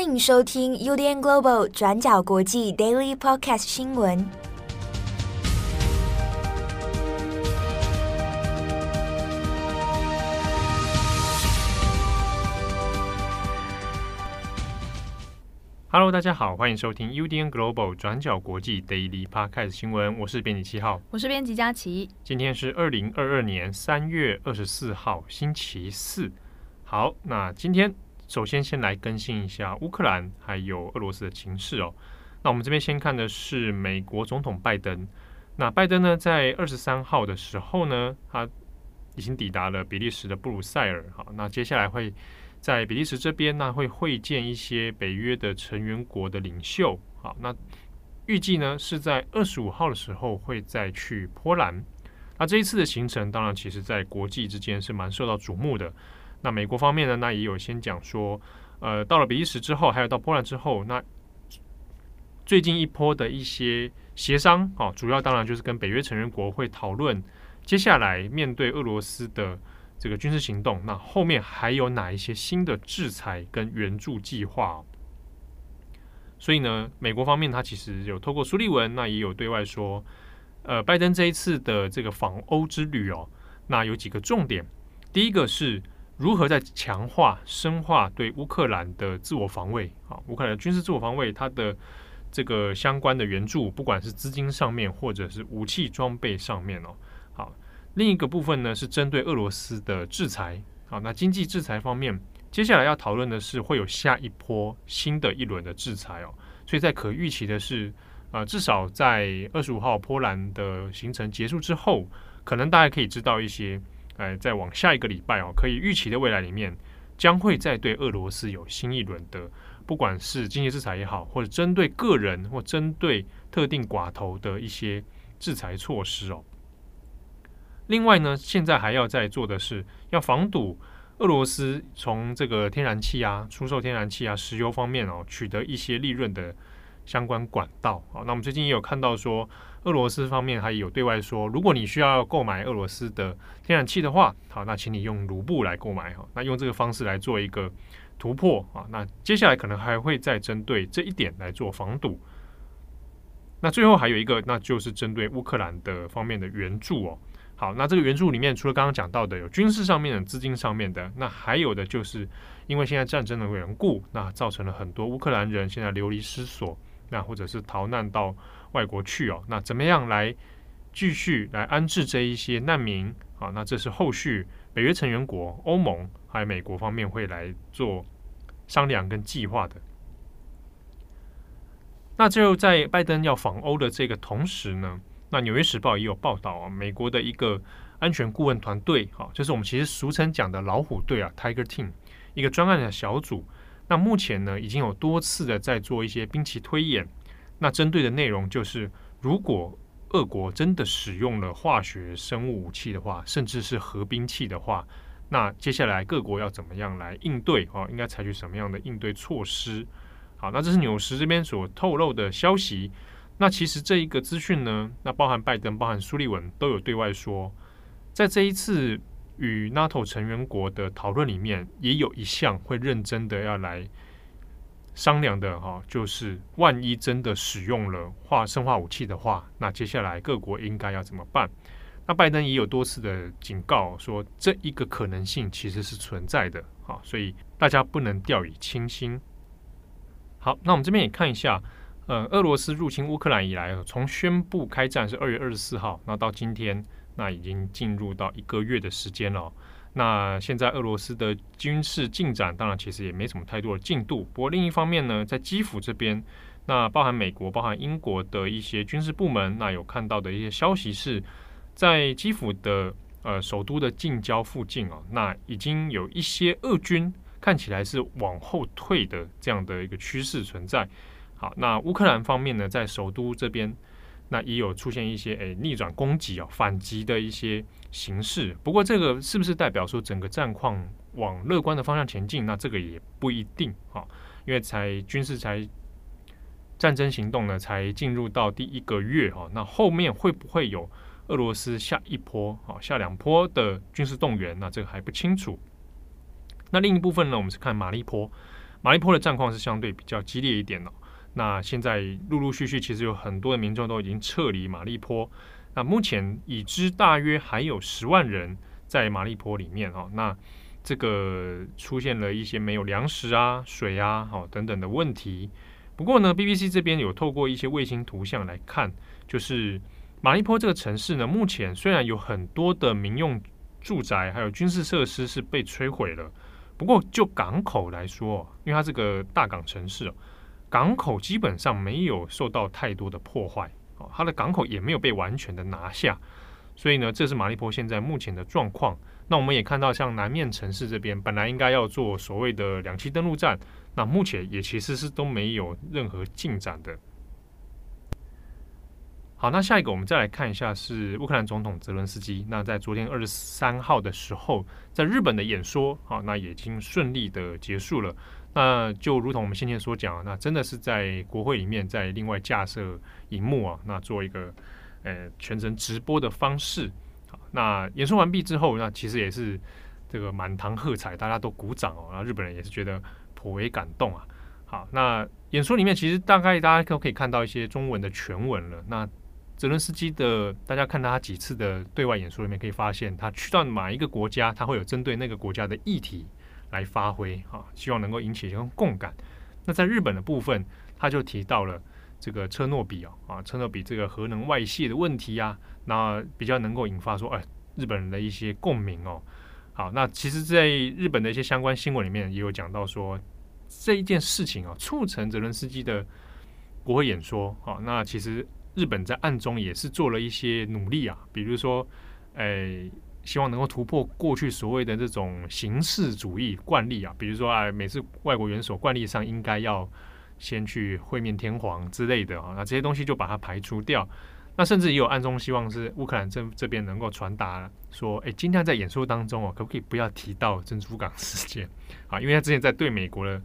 欢迎收听 UDN Global 转角国际 Daily Podcast 新闻。Hello，大家好，欢迎收听 UDN Global 转角国际 Daily Podcast 新闻。我是编辑七号，我是编辑佳琪。今天是二零二二年三月二十四号，星期四。好，那今天。首先，先来更新一下乌克兰还有俄罗斯的情势哦。那我们这边先看的是美国总统拜登。那拜登呢，在二十三号的时候呢，他已经抵达了比利时的布鲁塞尔。好，那接下来会在比利时这边呢，会会见一些北约的成员国的领袖。好，那预计呢是在二十五号的时候会再去波兰。那这一次的行程，当然其实在国际之间是蛮受到瞩目的。那美国方面呢，那也有先讲说，呃，到了比利时之后，还有到波兰之后，那最近一波的一些协商，哦，主要当然就是跟北约成员国会讨论接下来面对俄罗斯的这个军事行动，那后面还有哪一些新的制裁跟援助计划？所以呢，美国方面他其实有透过苏利文，那也有对外说，呃，拜登这一次的这个访欧之旅哦，那有几个重点，第一个是。如何在强化、深化对乌克兰的自我防卫？啊，乌克兰军事自我防卫，它的这个相关的援助，不管是资金上面，或者是武器装备上面哦。好，另一个部分呢是针对俄罗斯的制裁。好，那经济制裁方面，接下来要讨论的是会有下一波新的一轮的制裁哦。所以在可预期的是，呃，至少在二十五号波兰的行程结束之后，可能大家可以知道一些。哎，再往下一个礼拜哦，可以预期的未来里面，将会再对俄罗斯有新一轮的，不管是经济制裁也好，或者针对个人或针对特定寡头的一些制裁措施哦。另外呢，现在还要在做的是，要防堵俄罗斯从这个天然气啊、出售天然气啊、石油方面哦，取得一些利润的相关管道。好，那我们最近也有看到说。俄罗斯方面还有对外说，如果你需要购买俄罗斯的天然气的话，好，那请你用卢布来购买哈。那用这个方式来做一个突破啊。那接下来可能还会再针对这一点来做防堵。那最后还有一个，那就是针对乌克兰的方面的援助哦。好，那这个援助里面除了刚刚讲到的有军事上面的、资金上面的，那还有的就是因为现在战争的缘故，那造成了很多乌克兰人现在流离失所，那或者是逃难到。外国去哦，那怎么样来继续来安置这一些难民？啊，那这是后续北约成员国、欧盟还有美国方面会来做商量跟计划的。那就在拜登要访欧的这个同时呢，那《纽约时报》也有报道啊，美国的一个安全顾问团队，哈，就是我们其实俗称讲的老虎队啊 （Tiger Team） 一个专案的小组。那目前呢，已经有多次的在做一些兵棋推演。那针对的内容就是，如果俄国真的使用了化学生物武器的话，甚至是核兵器的话，那接下来各国要怎么样来应对？哦，应该采取什么样的应对措施？好，那这是纽时这边所透露的消息。那其实这一个资讯呢，那包含拜登、包含苏利文都有对外说，在这一次与 NATO 成员国的讨论里面，也有一项会认真的要来。商量的哈，就是万一真的使用了化生化武器的话，那接下来各国应该要怎么办？那拜登也有多次的警告说，这一个可能性其实是存在的啊，所以大家不能掉以轻心。好，那我们这边也看一下，呃，俄罗斯入侵乌克兰以来，从宣布开战是二月二十四号，那到今天，那已经进入到一个月的时间了。那现在俄罗斯的军事进展，当然其实也没什么太多的进度。不过另一方面呢，在基辅这边，那包含美国、包含英国的一些军事部门，那有看到的一些消息是，在基辅的呃首都的近郊附近啊，那已经有一些俄军看起来是往后退的这样的一个趋势存在。好，那乌克兰方面呢，在首都这边。那也有出现一些诶、逆转攻击啊、反击的一些形式。不过这个是不是代表说整个战况往乐观的方向前进？那这个也不一定啊，因为才军事才战争行动呢才进入到第一个月哈。那后面会不会有俄罗斯下一波啊、下两波的军事动员？那这个还不清楚。那另一部分呢，我们是看马利坡。马利坡的战况是相对比较激烈一点的。那现在陆陆续续，其实有很多的民众都已经撤离马利坡。那目前已知大约还有十万人在马利坡里面哦。那这个出现了一些没有粮食啊、水啊、哦等等的问题。不过呢，BBC 这边有透过一些卫星图像来看，就是马利坡这个城市呢，目前虽然有很多的民用住宅还有军事设施是被摧毁了，不过就港口来说，因为它是个大港城市哦。港口基本上没有受到太多的破坏，哦，它的港口也没有被完全的拿下，所以呢，这是马利坡现在目前的状况。那我们也看到，像南面城市这边本来应该要做所谓的两栖登陆战，那目前也其实是都没有任何进展的。好，那下一个我们再来看一下是乌克兰总统泽伦斯基。那在昨天二十三号的时候，在日本的演说，好，那已经顺利的结束了。那就如同我们先前所讲，那真的是在国会里面在另外架设荧幕啊，那做一个呃全程直播的方式。好，那演说完毕之后，那其实也是这个满堂喝彩，大家都鼓掌哦。然后日本人也是觉得颇为感动啊。好，那演说里面其实大概大家都可以看到一些中文的全文了。那泽伦斯基的，大家看他几次的对外演说里面，可以发现他去到哪一个国家，他会有针对那个国家的议题。来发挥啊，希望能够引起一种共感。那在日本的部分，他就提到了这个车诺比啊啊，车诺比这个核能外泄的问题啊，那比较能够引发说，哎，日本人的一些共鸣哦。好，那其实，在日本的一些相关新闻里面也有讲到说，这一件事情啊，促成泽伦斯基的国会演说啊。那其实日本在暗中也是做了一些努力啊，比如说，哎。希望能够突破过去所谓的这种形式主义惯例啊，比如说啊，每次外国元首惯例上应该要先去会面天皇之类的啊，那这些东西就把它排除掉。那甚至也有暗中希望是乌克兰这这边能够传达说，哎，今天在演说当中哦，可不可以不要提到珍珠港事件 啊？因为他之前在对美国的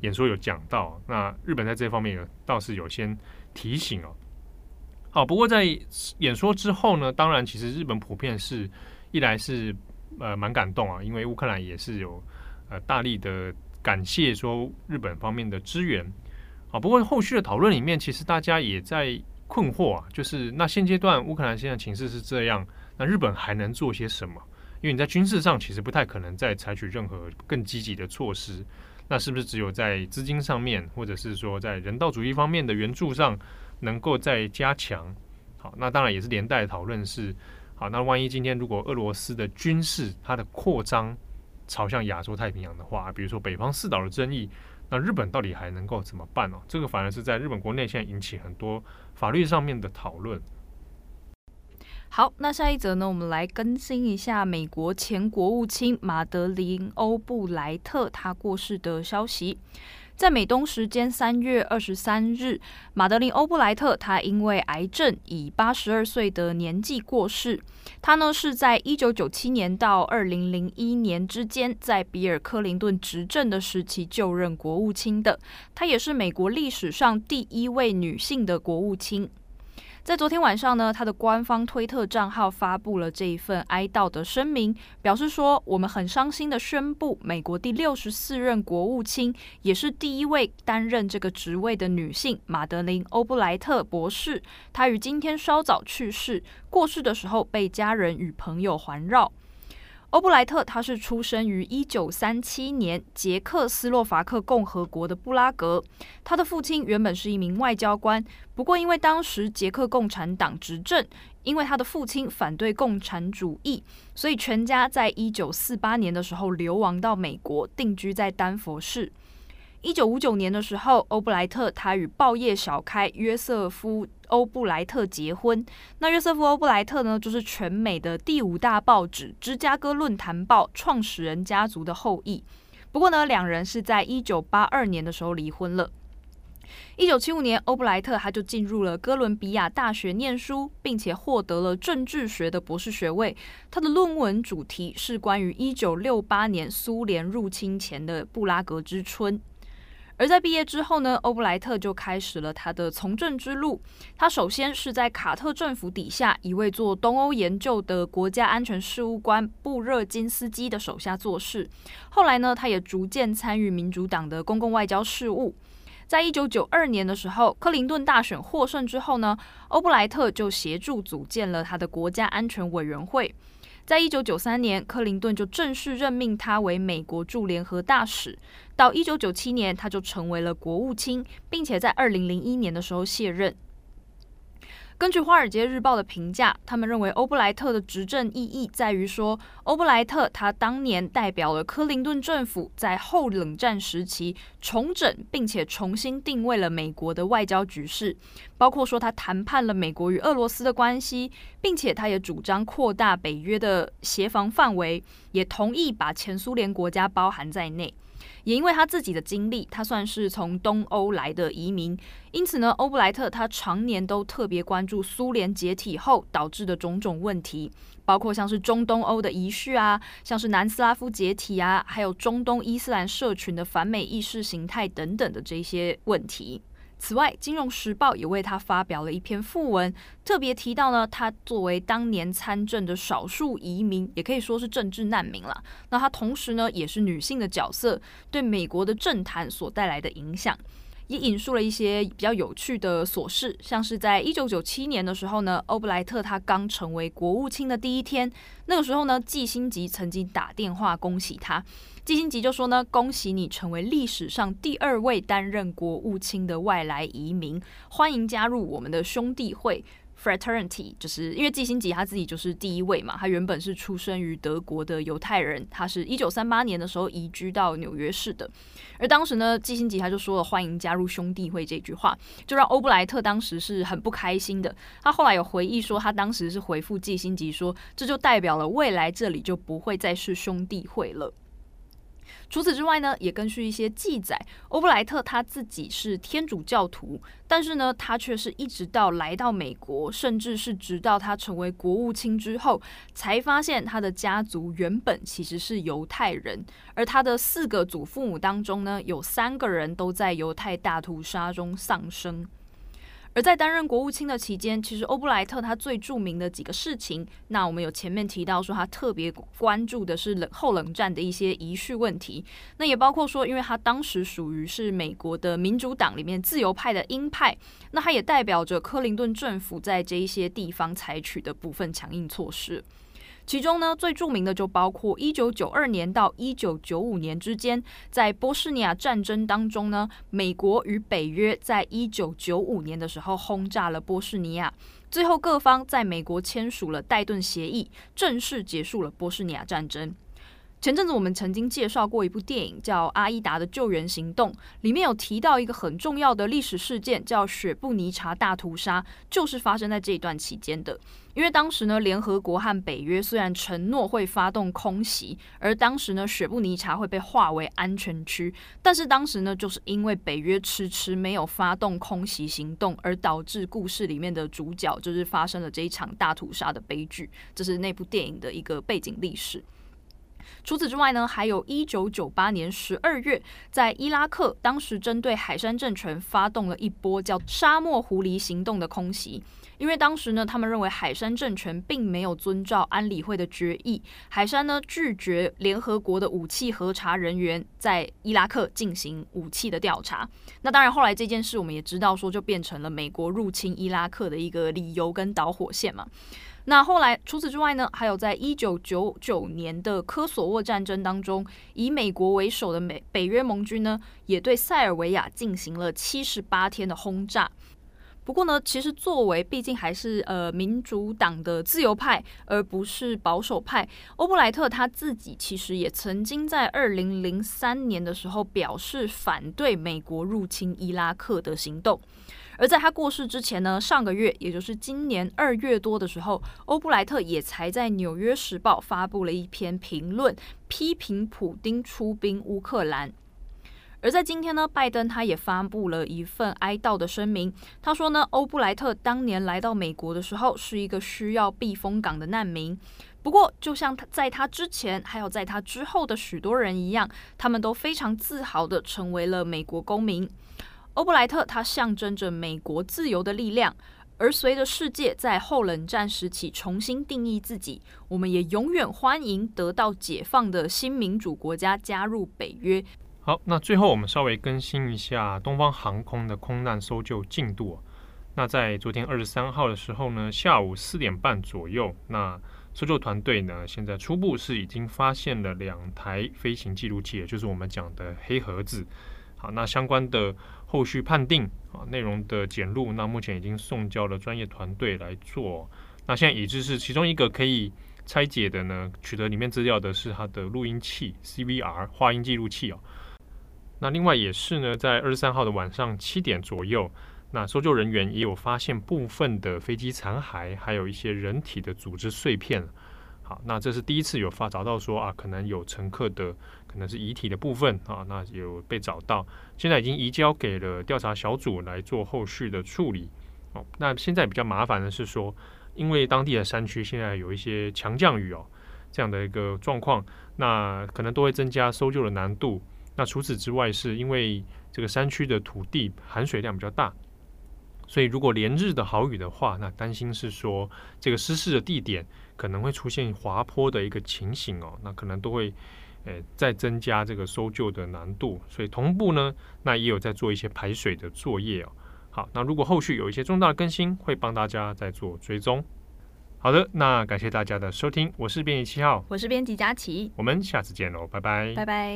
演说有讲到，那日本在这方面有倒是有先提醒哦。好，不过在演说之后呢，当然其实日本普遍是。一来是呃蛮感动啊，因为乌克兰也是有呃大力的感谢说日本方面的支援啊。不过后续的讨论里面，其实大家也在困惑啊，就是那现阶段乌克兰现在情势是这样，那日本还能做些什么？因为你在军事上其实不太可能再采取任何更积极的措施，那是不是只有在资金上面，或者是说在人道主义方面的援助上能够再加强？好，那当然也是连带讨论是。好，那万一今天如果俄罗斯的军事它的扩张朝向亚洲太平洋的话，比如说北方四岛的争议，那日本到底还能够怎么办呢？这个反而是在日本国内现在引起很多法律上面的讨论。好，那下一则呢，我们来更新一下美国前国务卿马德琳·欧布莱特他过世的消息。在美东时间三月二十三日，马德琳·欧布莱特她因为癌症以八十二岁的年纪过世。她呢是在一九九七年到二零零一年之间，在比尔·克林顿执政的时期就任国务卿的。她也是美国历史上第一位女性的国务卿。在昨天晚上呢，他的官方推特账号发布了这一份哀悼的声明，表示说：“我们很伤心的宣布，美国第六十四任国务卿，也是第一位担任这个职位的女性马德琳·欧布莱特博士，她于今天稍早去世，过世的时候被家人与朋友环绕。”欧布莱特，他是出生于一九三七年捷克斯洛伐克共和国的布拉格。他的父亲原本是一名外交官，不过因为当时捷克共产党执政，因为他的父亲反对共产主义，所以全家在一九四八年的时候流亡到美国，定居在丹佛市。一九五九年的时候，欧布莱特他与报业小开约瑟夫。欧布莱特结婚，那约瑟夫·欧布莱特呢，就是全美的第五大报纸《芝加哥论坛报》创始人家族的后裔。不过呢，两人是在一九八二年的时候离婚了。一九七五年，欧布莱特他就进入了哥伦比亚大学念书，并且获得了政治学的博士学位。他的论文主题是关于一九六八年苏联入侵前的布拉格之春。而在毕业之后呢，欧布莱特就开始了他的从政之路。他首先是在卡特政府底下一位做东欧研究的国家安全事务官布热津斯基的手下做事。后来呢，他也逐渐参与民主党的公共外交事务。在一九九二年的时候，克林顿大选获胜之后呢，欧布莱特就协助组建了他的国家安全委员会。在一九九三年，克林顿就正式任命他为美国驻联合大使。到一九九七年，他就成为了国务卿，并且在二零零一年的时候卸任。根据《华尔街日报》的评价，他们认为欧布莱特的执政意义在于说，欧布莱特他当年代表了克林顿政府在后冷战时期重整并且重新定位了美国的外交局势，包括说他谈判了美国与俄罗斯的关系，并且他也主张扩大北约的协防范围，也同意把前苏联国家包含在内。也因为他自己的经历，他算是从东欧来的移民，因此呢，欧布莱特他常年都特别关注苏联解体后导致的种种问题，包括像是中东欧的遗绪啊，像是南斯拉夫解体啊，还有中东伊斯兰社群的反美意识形态等等的这些问题。此外，《金融时报》也为他发表了一篇附文，特别提到呢，他作为当年参政的少数移民，也可以说是政治难民了。那他同时呢，也是女性的角色，对美国的政坛所带来的影响。也引述了一些比较有趣的琐事，像是在一九九七年的时候呢，欧布莱特他刚成为国务卿的第一天，那个时候呢，季辛吉曾经打电话恭喜他，季辛吉就说呢，恭喜你成为历史上第二位担任国务卿的外来移民，欢迎加入我们的兄弟会。Fraternity 就是因为季辛吉他自己就是第一位嘛，他原本是出生于德国的犹太人，他是一九三八年的时候移居到纽约市的，而当时呢，季辛吉他就说了欢迎加入兄弟会这句话，就让欧布莱特当时是很不开心的。他后来有回忆说，他当时是回复季辛吉说，这就代表了未来这里就不会再是兄弟会了。除此之外呢，也根据一些记载，欧布莱特他自己是天主教徒，但是呢，他却是一直到来到美国，甚至是直到他成为国务卿之后，才发现他的家族原本其实是犹太人，而他的四个祖父母当中呢，有三个人都在犹太大屠杀中丧生。而在担任国务卿的期间，其实欧布莱特他最著名的几个事情，那我们有前面提到说他特别关注的是冷后冷战的一些遗绪问题，那也包括说，因为他当时属于是美国的民主党里面自由派的鹰派，那他也代表着克林顿政府在这一些地方采取的部分强硬措施。其中呢，最著名的就包括一九九二年到一九九五年之间，在波士尼亚战争当中呢，美国与北约在一九九五年的时候轰炸了波士尼亚，最后各方在美国签署了戴顿协议，正式结束了波士尼亚战争。前阵子我们曾经介绍过一部电影，叫《阿依达的救援行动》，里面有提到一个很重要的历史事件，叫雪布尼察大屠杀，就是发生在这一段期间的。因为当时呢，联合国和北约虽然承诺会发动空袭，而当时呢，雪布尼察会被划为安全区，但是当时呢，就是因为北约迟迟没有发动空袭行动，而导致故事里面的主角就是发生了这一场大屠杀的悲剧。这是那部电影的一个背景历史。除此之外呢，还有一九九八年十二月，在伊拉克，当时针对海山政权发动了一波叫“沙漠狐狸行动”的空袭。因为当时呢，他们认为海山政权并没有遵照安理会的决议，海山呢拒绝联合国的武器核查人员在伊拉克进行武器的调查。那当然，后来这件事我们也知道，说就变成了美国入侵伊拉克的一个理由跟导火线嘛。那后来，除此之外呢，还有在一九九九年的科索沃战争当中，以美国为首的美北约盟军呢，也对塞尔维亚进行了七十八天的轰炸。不过呢，其实作为毕竟还是呃民主党的自由派，而不是保守派，欧布莱特他自己其实也曾经在二零零三年的时候表示反对美国入侵伊拉克的行动。而在他过世之前呢，上个月，也就是今年二月多的时候，欧布莱特也才在《纽约时报》发布了一篇评论，批评普丁出兵乌克兰。而在今天呢，拜登他也发布了一份哀悼的声明，他说呢，欧布莱特当年来到美国的时候是一个需要避风港的难民，不过，就像他在他之前，还有在他之后的许多人一样，他们都非常自豪地成为了美国公民。欧布莱特它象征着美国自由的力量，而随着世界在后冷战时期重新定义自己，我们也永远欢迎得到解放的新民主国家加入北约。好，那最后我们稍微更新一下东方航空的空难搜救进度。那在昨天二十三号的时候呢，下午四点半左右，那搜救团队呢，现在初步是已经发现了两台飞行记录器，也就是我们讲的黑盒子。好，那相关的后续判定啊，内容的检录，那目前已经送交了专业团队来做。那现在已知是其中一个可以拆解的呢，取得里面资料的是它的录音器 CVR 话音记录器哦。那另外也是呢，在二十三号的晚上七点左右。那搜救人员也有发现部分的飞机残骸，还有一些人体的组织碎片。好，那这是第一次有发找到说啊，可能有乘客的可能是遗体的部分啊，那有被找到，现在已经移交给了调查小组来做后续的处理。哦，那现在比较麻烦的是说，因为当地的山区现在有一些强降雨哦，这样的一个状况，那可能都会增加搜救的难度。那除此之外，是因为这个山区的土地含水量比较大。所以，如果连日的好雨的话，那担心是说这个失事的地点可能会出现滑坡的一个情形哦，那可能都会诶、欸、再增加这个搜救的难度。所以同步呢，那也有在做一些排水的作业哦。好，那如果后续有一些重大的更新，会帮大家再做追踪。好的，那感谢大家的收听，我是编辑七号，我是编辑佳琪，我们下次见喽，拜拜，拜拜。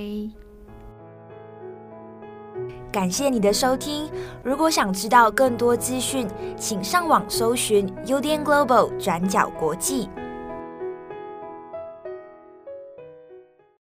感谢你的收听。如果想知道更多资讯，请上网搜寻 UDN Global 转角国际。